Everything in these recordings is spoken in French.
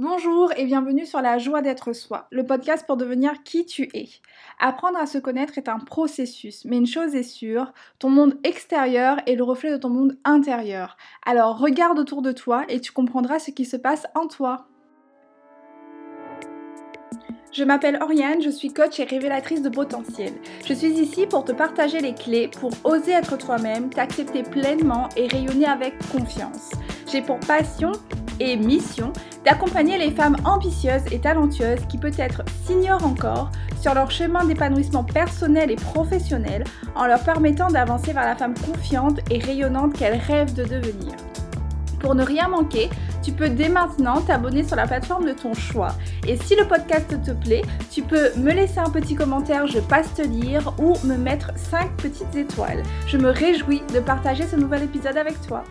Bonjour et bienvenue sur La joie d'être soi, le podcast pour devenir qui tu es. Apprendre à se connaître est un processus, mais une chose est sûre, ton monde extérieur est le reflet de ton monde intérieur. Alors regarde autour de toi et tu comprendras ce qui se passe en toi. Je m'appelle Oriane, je suis coach et révélatrice de potentiel. Je suis ici pour te partager les clés pour oser être toi-même, t'accepter pleinement et rayonner avec confiance. J'ai pour passion et mission d'accompagner les femmes ambitieuses et talentueuses qui peut-être s'ignorent encore sur leur chemin d'épanouissement personnel et professionnel en leur permettant d'avancer vers la femme confiante et rayonnante qu'elles rêvent de devenir. Pour ne rien manquer, tu peux dès maintenant t'abonner sur la plateforme de ton choix. Et si le podcast te plaît, tu peux me laisser un petit commentaire, je passe te lire, ou me mettre 5 petites étoiles. Je me réjouis de partager ce nouvel épisode avec toi.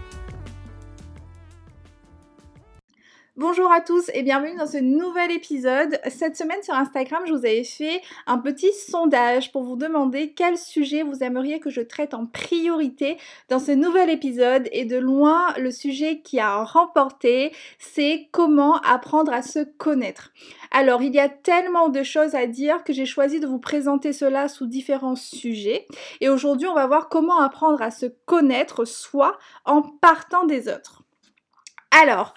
Bonjour à tous et bienvenue dans ce nouvel épisode. Cette semaine sur Instagram, je vous avais fait un petit sondage pour vous demander quel sujet vous aimeriez que je traite en priorité dans ce nouvel épisode. Et de loin, le sujet qui a remporté, c'est comment apprendre à se connaître. Alors, il y a tellement de choses à dire que j'ai choisi de vous présenter cela sous différents sujets. Et aujourd'hui, on va voir comment apprendre à se connaître soi en partant des autres. Alors,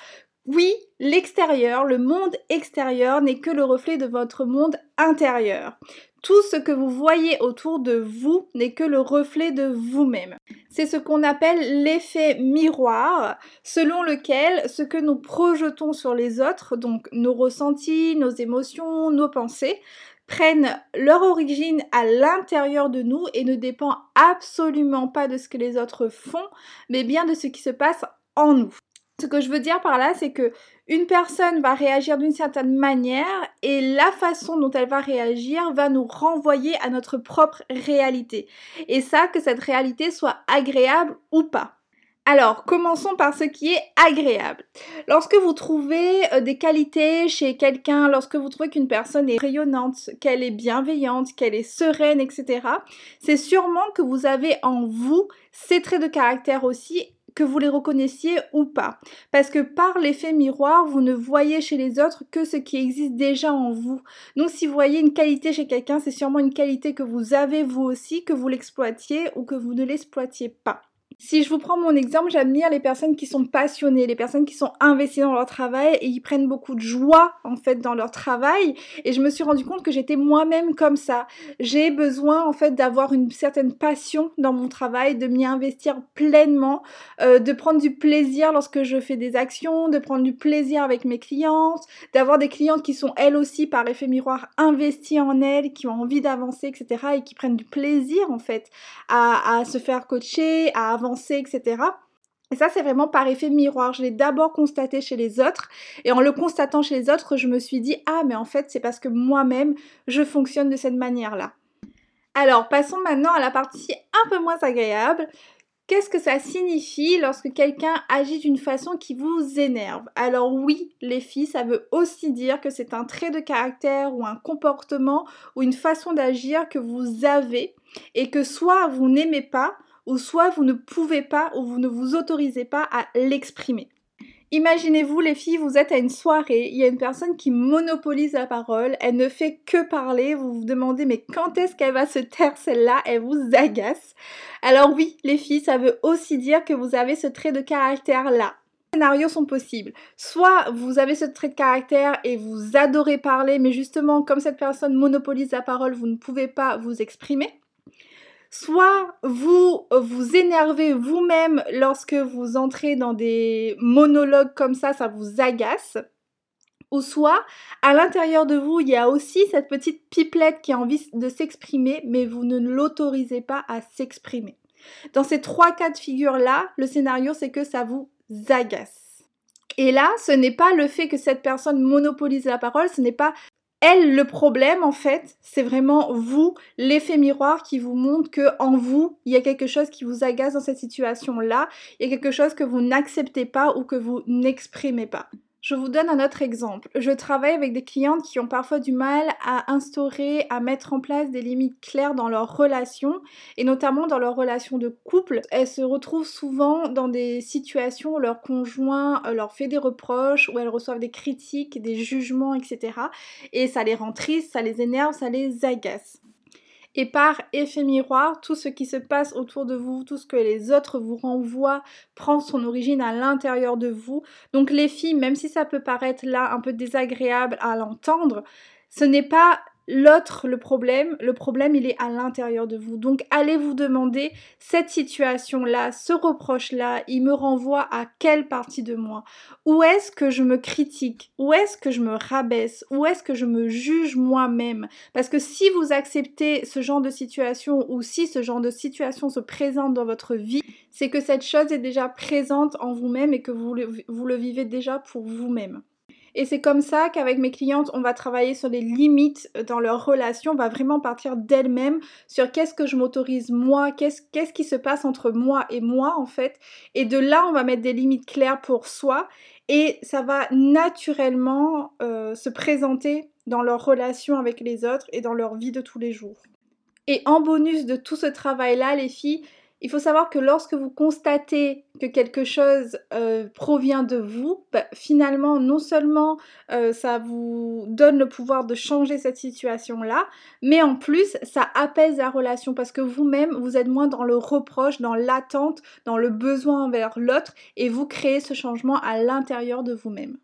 oui, l'extérieur, le monde extérieur n'est que le reflet de votre monde intérieur. Tout ce que vous voyez autour de vous n'est que le reflet de vous-même. C'est ce qu'on appelle l'effet miroir, selon lequel ce que nous projetons sur les autres, donc nos ressentis, nos émotions, nos pensées, prennent leur origine à l'intérieur de nous et ne dépend absolument pas de ce que les autres font, mais bien de ce qui se passe en nous. Ce que je veux dire par là, c'est que une personne va réagir d'une certaine manière et la façon dont elle va réagir va nous renvoyer à notre propre réalité. Et ça, que cette réalité soit agréable ou pas. Alors, commençons par ce qui est agréable. Lorsque vous trouvez euh, des qualités chez quelqu'un, lorsque vous trouvez qu'une personne est rayonnante, qu'elle est bienveillante, qu'elle est sereine, etc., c'est sûrement que vous avez en vous ces traits de caractère aussi que vous les reconnaissiez ou pas. Parce que par l'effet miroir, vous ne voyez chez les autres que ce qui existe déjà en vous. Donc si vous voyez une qualité chez quelqu'un, c'est sûrement une qualité que vous avez vous aussi, que vous l'exploitiez ou que vous ne l'exploitiez pas. Si je vous prends mon exemple, j'admire les personnes qui sont passionnées, les personnes qui sont investies dans leur travail et qui prennent beaucoup de joie en fait dans leur travail. Et je me suis rendu compte que j'étais moi-même comme ça. J'ai besoin en fait d'avoir une certaine passion dans mon travail, de m'y investir pleinement, euh, de prendre du plaisir lorsque je fais des actions, de prendre du plaisir avec mes clientes, d'avoir des clientes qui sont elles aussi par effet miroir investies en elles, qui ont envie d'avancer, etc. et qui prennent du plaisir en fait à, à se faire coacher, à avancer etc. Et ça, c'est vraiment par effet miroir. Je l'ai d'abord constaté chez les autres. Et en le constatant chez les autres, je me suis dit, ah, mais en fait, c'est parce que moi-même, je fonctionne de cette manière-là. Alors, passons maintenant à la partie un peu moins agréable. Qu'est-ce que ça signifie lorsque quelqu'un agit d'une façon qui vous énerve? Alors oui, les filles, ça veut aussi dire que c'est un trait de caractère ou un comportement ou une façon d'agir que vous avez et que soit vous n'aimez pas, ou soit vous ne pouvez pas ou vous ne vous autorisez pas à l'exprimer. Imaginez-vous les filles, vous êtes à une soirée, il y a une personne qui monopolise la parole, elle ne fait que parler, vous vous demandez mais quand est-ce qu'elle va se taire celle-là, elle vous agace. Alors oui, les filles, ça veut aussi dire que vous avez ce trait de caractère-là. Scénarios sont possibles. Soit vous avez ce trait de caractère et vous adorez parler, mais justement comme cette personne monopolise la parole, vous ne pouvez pas vous exprimer soit vous vous énervez vous-même lorsque vous entrez dans des monologues comme ça, ça vous agace. Ou soit, à l'intérieur de vous, il y a aussi cette petite pipelette qui a envie de s'exprimer, mais vous ne l'autorisez pas à s'exprimer. Dans ces trois cas de figure-là, le scénario, c'est que ça vous agace. Et là, ce n'est pas le fait que cette personne monopolise la parole, ce n'est pas elle, le problème, en fait, c'est vraiment vous, l'effet miroir qui vous montre que en vous, il y a quelque chose qui vous agace dans cette situation-là, il y a quelque chose que vous n'acceptez pas ou que vous n'exprimez pas. Je vous donne un autre exemple. Je travaille avec des clientes qui ont parfois du mal à instaurer, à mettre en place des limites claires dans leurs relations et notamment dans leurs relations de couple. Elles se retrouvent souvent dans des situations où leur conjoint euh, leur fait des reproches, où elles reçoivent des critiques, des jugements, etc. Et ça les rend tristes, ça les énerve, ça les agace. Et par effet miroir, tout ce qui se passe autour de vous, tout ce que les autres vous renvoient, prend son origine à l'intérieur de vous. Donc les filles, même si ça peut paraître là un peu désagréable à l'entendre, ce n'est pas l'autre le problème, le problème il est à l'intérieur de vous. Donc allez vous demander cette situation-là, ce reproche-là, il me renvoie à quelle partie de moi? Où est-ce que je me critique? Où est-ce que je me rabaisse? Où est-ce que je me juge moi-même? Parce que si vous acceptez ce genre de situation ou si ce genre de situation se présente dans votre vie, c'est que cette chose est déjà présente en vous-même et que vous vous le vivez déjà pour vous-même. Et c'est comme ça qu'avec mes clientes, on va travailler sur les limites dans leur relation, on va vraiment partir d'elles-mêmes sur qu'est-ce que je m'autorise moi, qu'est-ce, qu'est-ce qui se passe entre moi et moi en fait. Et de là, on va mettre des limites claires pour soi et ça va naturellement euh, se présenter dans leur relation avec les autres et dans leur vie de tous les jours. Et en bonus de tout ce travail-là, les filles, il faut savoir que lorsque vous constatez que quelque chose euh, provient de vous, bah, finalement, non seulement euh, ça vous donne le pouvoir de changer cette situation-là, mais en plus, ça apaise la relation parce que vous-même, vous êtes moins dans le reproche, dans l'attente, dans le besoin envers l'autre, et vous créez ce changement à l'intérieur de vous-même.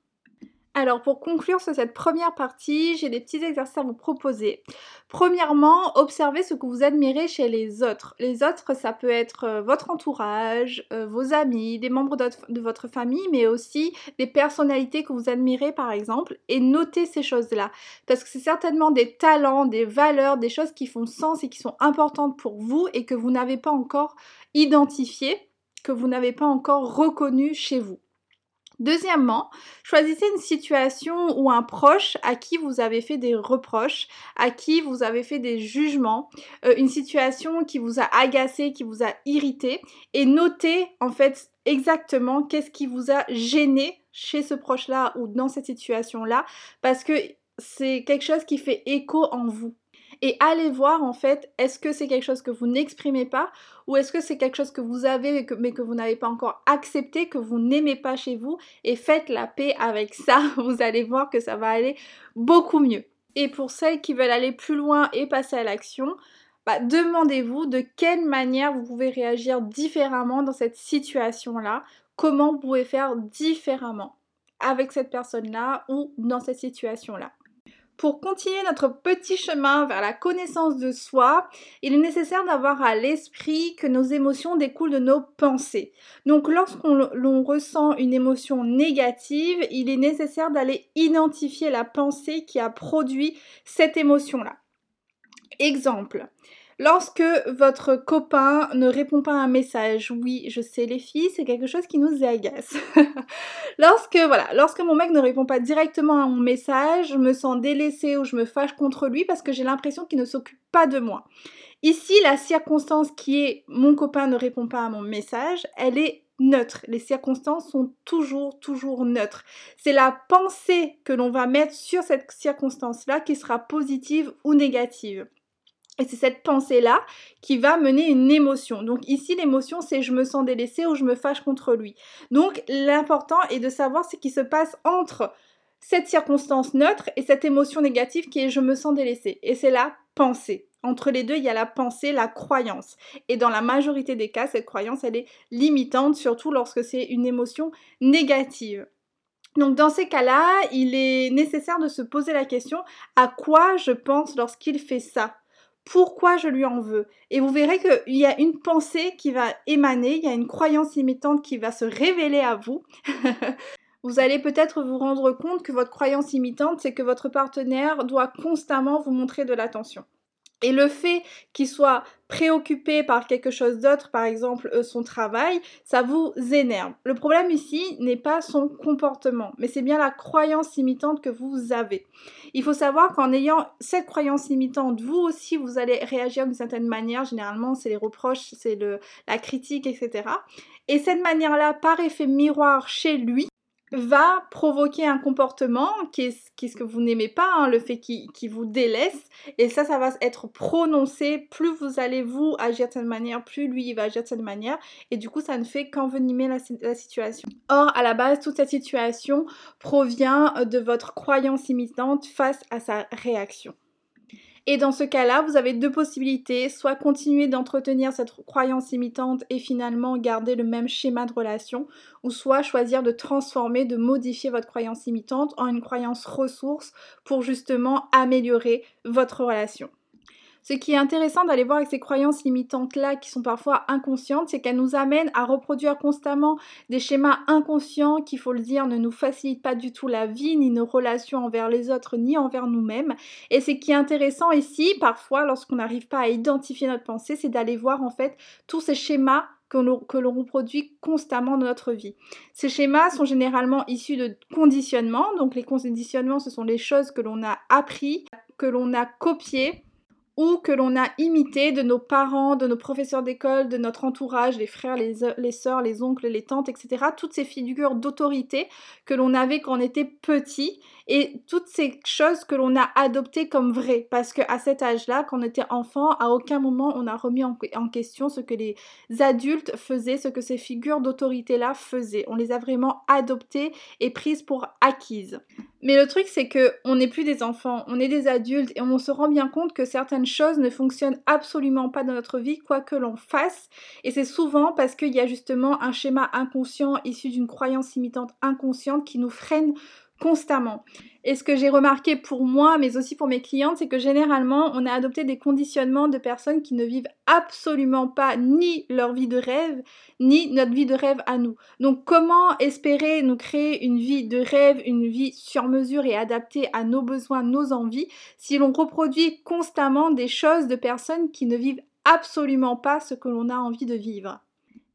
Alors pour conclure sur cette première partie, j'ai des petits exercices à vous proposer. Premièrement, observez ce que vous admirez chez les autres. Les autres, ça peut être euh, votre entourage, euh, vos amis, des membres de votre famille, mais aussi des personnalités que vous admirez par exemple, et notez ces choses-là. Parce que c'est certainement des talents, des valeurs, des choses qui font sens et qui sont importantes pour vous et que vous n'avez pas encore identifiées, que vous n'avez pas encore reconnues chez vous. Deuxièmement, choisissez une situation ou un proche à qui vous avez fait des reproches, à qui vous avez fait des jugements, euh, une situation qui vous a agacé, qui vous a irrité, et notez en fait exactement qu'est-ce qui vous a gêné chez ce proche-là ou dans cette situation-là, parce que c'est quelque chose qui fait écho en vous et allez voir en fait est-ce que c'est quelque chose que vous n'exprimez pas ou est-ce que c'est quelque chose que vous avez mais que, vous n'avez pas encore accepté, que vous n'aimez pas chez vous et faites la paix avec ça, vous allez voir que ça va aller beaucoup mieux. Et pour celles qui veulent aller plus loin et passer à l'action, bah, demandez-vous de quelle manière vous pouvez réagir différemment dans cette situation-là, comment vous pouvez faire différemment avec cette personne-là ou dans cette situation-là. Pour continuer notre petit chemin vers la connaissance de soi, il est nécessaire d'avoir à l'esprit que nos émotions découlent de nos pensées. Donc lorsqu'on ressent une émotion négative, il est nécessaire d'aller identifier la pensée qui a produit cette émotion-là. Exemple, Lorsque votre copain ne répond pas à un message, oui, je sais les filles, c'est quelque chose qui nous agace. lorsque voilà, lorsque mon mec ne répond pas directement à mon message, je me sens délaissée ou je me fâche contre lui parce que j'ai l'impression qu'il ne s'occupe pas de moi. Ici, la circonstance qui est mon copain ne répond pas à mon message, elle est neutre. Les circonstances sont toujours, toujours neutres. C'est la pensée que l'on va mettre sur cette circonstance-là qui sera positive ou négative. Et c'est cette pensée-là qui va mener une émotion. Donc ici, l'émotion, c'est je me sens délaissée ou je me fâche contre lui. Donc l'important est de savoir ce qui se passe entre cette circonstance neutre et cette émotion négative qui est je me sens délaissée. Et c'est la pensée. Entre les deux, il y a la pensée, la croyance. Et dans la majorité des cas, cette croyance, elle est limitante, surtout lorsque c'est une émotion négative. Donc dans ces cas-là, il est nécessaire de se poser la question à quoi je pense lorsqu'il fait ça? Pourquoi je lui en veux. Et vous verrez qu'il y a une pensée qui va émaner, il y a une croyance limitante qui va se révéler à vous. vous allez peut-être vous rendre compte que votre croyance limitante, c'est que votre partenaire doit constamment vous montrer de l'attention. Et le fait qu'il soit préoccupé par quelque chose d'autre, par exemple euh, son travail, ça vous énerve. Le problème ici n'est pas son comportement, mais c'est bien la croyance limitante que vous avez. Il faut savoir qu'en ayant cette croyance limitante, vous aussi, vous allez réagir d'une certaine manière. Généralement, c'est les reproches, c'est la critique, etc. Et cette manière-là, par effet miroir chez lui, va provoquer un comportement qui est, ce que vous n'aimez pas, hein, le fait qu'il vous délaisse. Et ça, ça va être prononcé. Plus vous allez vous agir de cette manière, plus lui, il va agir de cette manière. Et du coup, ça ne fait qu'envenimer la, la situation. Or, à la base, toute cette situation provient de votre croyance imitante face à sa réaction. Et dans ce cas-là, vous avez deux possibilités, soit continuer d'entretenir cette croyance imitante et finalement garder le même schéma de relation, ou soit choisir de transformer, de modifier votre croyance imitante en une croyance ressource pour justement améliorer votre relation. Ce qui est intéressant d'aller voir avec ces croyances limitantes-là, qui sont parfois inconscientes, c'est qu'elles nous amènent à reproduire constamment des schémas inconscients qui, faut le dire, ne nous facilitent pas du tout la vie, ni nos relations envers les autres, ni envers nous-mêmes. Et ce qui est intéressant ici, parfois, lorsqu'on n'arrive pas à identifier notre pensée, c'est d'aller voir en fait tous ces schémas que l'on reproduit constamment dans notre vie. Ces schémas sont généralement issus de conditionnements. Donc les conditionnements, ce sont les choses que l'on a appris, que l'on a copiées ou que l'on a imité de nos parents, de nos professeurs d'école, de notre entourage, les frères, les, les sœurs, les oncles, les tantes, etc. Toutes ces figures d'autorité que l'on avait quand on était petit et toutes ces choses que l'on a adoptées comme vraies. Parce qu'à cet âge-là, quand on était enfant, à aucun moment on a remis en, en question ce que les adultes faisaient, ce que ces figures d'autorité-là faisaient. On les a vraiment adoptées et prises pour acquises. Mais le truc, c'est que on n'est plus des enfants, on est des adultes et on se rend bien compte que certaines choses ne fonctionnent absolument pas dans notre vie, quoi que l'on fasse. Et c'est souvent parce qu'il y a justement un schéma inconscient issu d'une croyance imitante inconsciente qui nous freine constamment. Et ce que j'ai remarqué pour moi, mais aussi pour mes clientes, c'est que généralement, on a adopté des conditionnements de personnes qui ne vivent absolument pas ni leur vie de rêve, ni notre vie de rêve à nous. Donc comment espérer nous créer une vie de rêve, une vie sur mesure et adaptée à nos besoins, nos envies, si l'on reproduit constamment des choses de personnes qui ne vivent absolument pas ce que l'on a envie de vivre?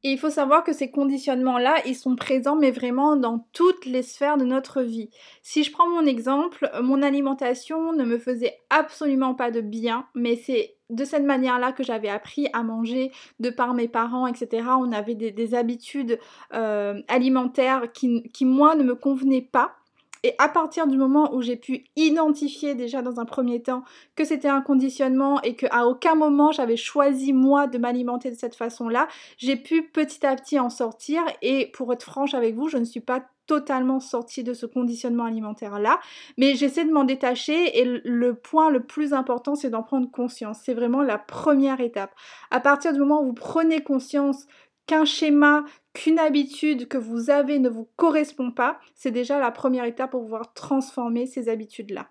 Et il faut savoir que ces conditionnements-là, ils sont présents, mais vraiment dans toutes les sphères de notre vie. Si je prends mon exemple, mon alimentation ne me faisait absolument pas de bien, mais c'est de cette manière-là que j'avais appris à manger de par mes parents, etc. On avait des, habitudes euh, alimentaires qui, qui, moi, ne me convenaient pas. Et à partir du moment où j'ai pu identifier déjà dans un premier temps que c'était un conditionnement et qu'à aucun moment j'avais choisi moi de m'alimenter de cette façon-là, j'ai pu petit à petit en sortir. Et pour être franche avec vous, je ne suis pas totalement sortie de ce conditionnement alimentaire-là, mais j'essaie de m'en détacher et le point le plus important, c'est d'en prendre conscience. C'est vraiment la première étape. À partir du moment où vous prenez conscience qu'un schéma, qu'une habitude que vous avez ne vous correspond pas, c'est déjà la première étape pour pouvoir transformer ces habitudes-là.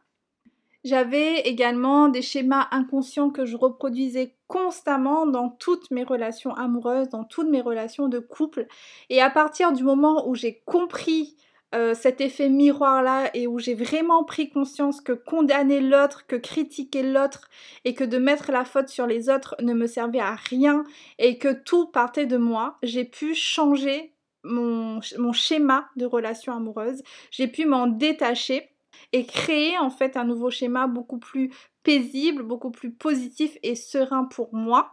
J'avais également des schémas inconscients que je reproduisais constamment dans toutes mes relations amoureuses, dans toutes mes relations de couple. Et à partir du moment où j'ai compris euh, cet effet miroir-là et où j'ai vraiment pris conscience que condamner l'autre, que critiquer l'autre et que de mettre la faute sur les autres ne me servait à rien et que tout partait de moi, j'ai pu changer mon, mon schéma de relation amoureuse, j'ai pu m'en détacher et créer en fait un nouveau schéma beaucoup plus paisible, beaucoup plus positif et serein pour moi.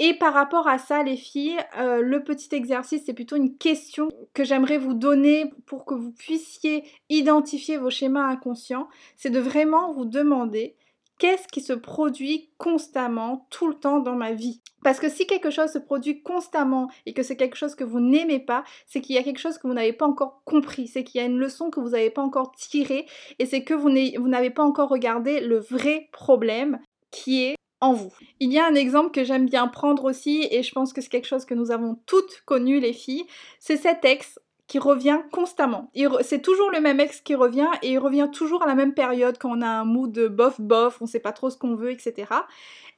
Et par rapport à ça, les filles, euh, le petit exercice, c'est plutôt une question que j'aimerais vous donner pour que vous puissiez identifier vos schémas inconscients. C'est de vraiment vous demander qu'est-ce qui se produit constamment, tout le temps dans ma vie? Parce que si quelque chose se produit constamment et que c'est quelque chose que vous n'aimez pas, c'est qu'il y a quelque chose que vous n'avez pas encore compris, c'est qu'il y a une leçon que vous n'avez pas encore tirée et c'est que vous n'avez pas encore regardé le vrai problème qui est en vous. Il y a un exemple que j'aime bien prendre aussi, et je pense que c'est quelque chose que nous avons toutes connu les filles, c'est cet ex qui revient constamment. C'est toujours le même ex qui revient et il revient toujours à la même période quand on a un mood de bof bof, on sait pas trop ce qu'on veut, etc.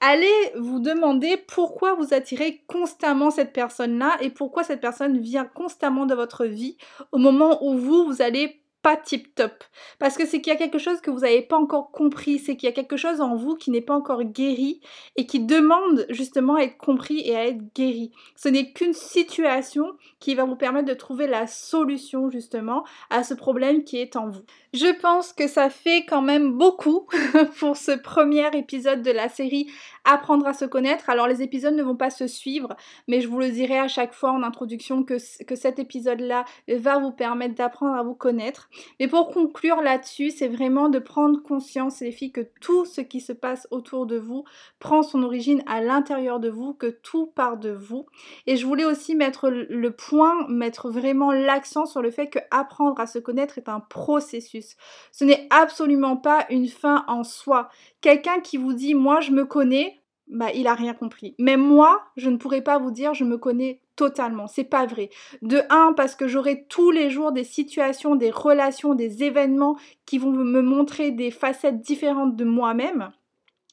Allez vous demander pourquoi vous attirez constamment cette personne-là et pourquoi cette personne vient constamment de votre vie au moment où vous, vous allez pas tip top. Parce que c'est qu'il y a quelque chose que vous n'avez pas encore compris, c'est qu'il y a quelque chose en vous qui n'est pas encore guéri et qui demande justement à être compris et à être guéri. Ce n'est qu'une situation qui va vous permettre de trouver la solution justement à ce problème qui est en vous. Je pense que ça fait quand même beaucoup pour ce premier épisode de la série apprendre à se connaître. Alors les épisodes ne vont pas se suivre, mais je vous le dirai à chaque fois en introduction que, que cet épisode-là va vous permettre d'apprendre à vous connaître. Mais pour conclure là-dessus, c'est vraiment de prendre conscience, les filles, que tout ce qui se passe autour de vous prend son origine à l'intérieur de vous, que tout part de vous. Et je voulais aussi mettre le point, mettre vraiment l'accent sur le fait que apprendre à se connaître est un processus. Ce n'est absolument pas une fin en soi. Quelqu'un qui vous dit moi je me connais, bah il a rien compris. Mais moi, je ne pourrais pas vous dire je me connais totalement, c'est pas vrai. De un parce que j'aurai tous les jours des situations, des relations, des événements qui vont me montrer des facettes différentes de moi-même.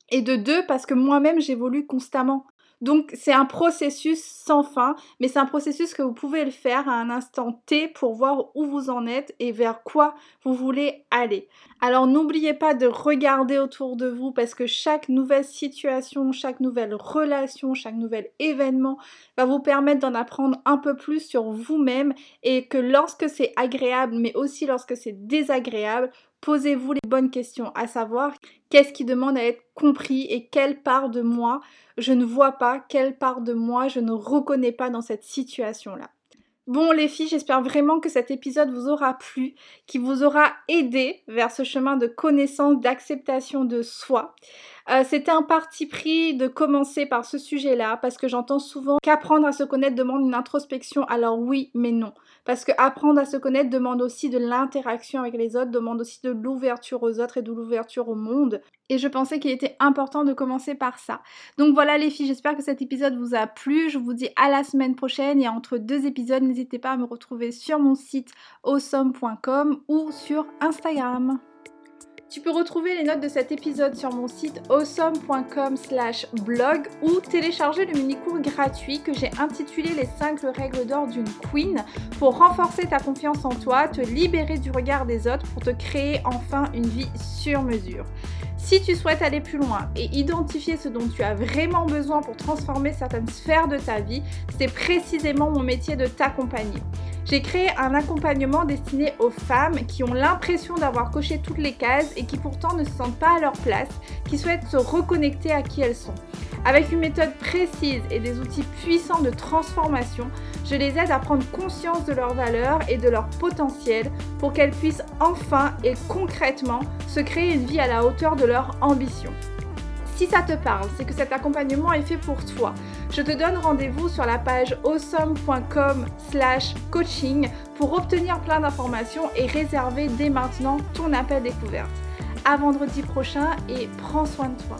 Et de deux parce que moi-même j'évolue constamment. Donc c'est un processus sans fin, mais c'est un processus que vous pouvez le faire à un instant T pour voir où vous en êtes et vers quoi vous voulez aller. Alors n'oubliez pas de regarder autour de vous parce que chaque nouvelle situation, chaque nouvelle relation, chaque nouvel événement va vous permettre d'en apprendre un peu plus sur vous-même et que lorsque c'est agréable mais aussi lorsque c'est désagréable, posez-vous les bonnes questions, à savoir qu'est-ce qui demande à être compris et quelle part de moi je ne vois pas, quelle part de moi je ne reconnais pas dans cette situation-là. Bon les filles, j'espère vraiment que cet épisode vous aura plu, qui vous aura aidé vers ce chemin de connaissance, d'acceptation de soi. Euh, c'était un parti pris de commencer par ce sujet-là parce que j'entends souvent qu'apprendre à se connaître demande une introspection. Alors oui, mais non. Parce que apprendre à se connaître demande aussi de l'interaction avec les autres, demande aussi de l'ouverture aux autres et de l'ouverture au monde. Et je pensais qu'il était important de commencer par ça. Donc voilà les filles, j'espère que cet épisode vous a plu. Je vous dis à la semaine prochaine et entre deux épisodes, n'hésitez pas à me retrouver sur mon site awesome.com ou sur Instagram. Tu peux retrouver les notes de cet épisode sur mon site awesome.com slash blog ou télécharger le mini-cours gratuit que j'ai intitulé Les 5 règles d'or d'une queen pour renforcer ta confiance en toi, te libérer du regard des autres pour te créer enfin une vie sur mesure. Si tu souhaites aller plus loin et identifier ce dont tu as vraiment besoin pour transformer certaines sphères de ta vie, c'est précisément mon métier de t'accompagner. J'ai créé un accompagnement destiné aux femmes qui ont l'impression d'avoir coché toutes les cases et qui pourtant ne se sentent pas à leur place, qui souhaitent se reconnecter à qui elles sont. Avec une méthode précise et des outils puissants de transformation, je les aide à prendre conscience de leurs valeurs et de leur potentiel pour qu'elles puissent enfin et concrètement se créer une vie à la hauteur de leur ambition. Si ça te parle, c'est que cet accompagnement est fait pour toi. Je te donne rendez-vous sur la page awesome.com slash coaching pour obtenir plein d'informations et réserver dès maintenant ton appel découverte. À vendredi prochain et prends soin de toi.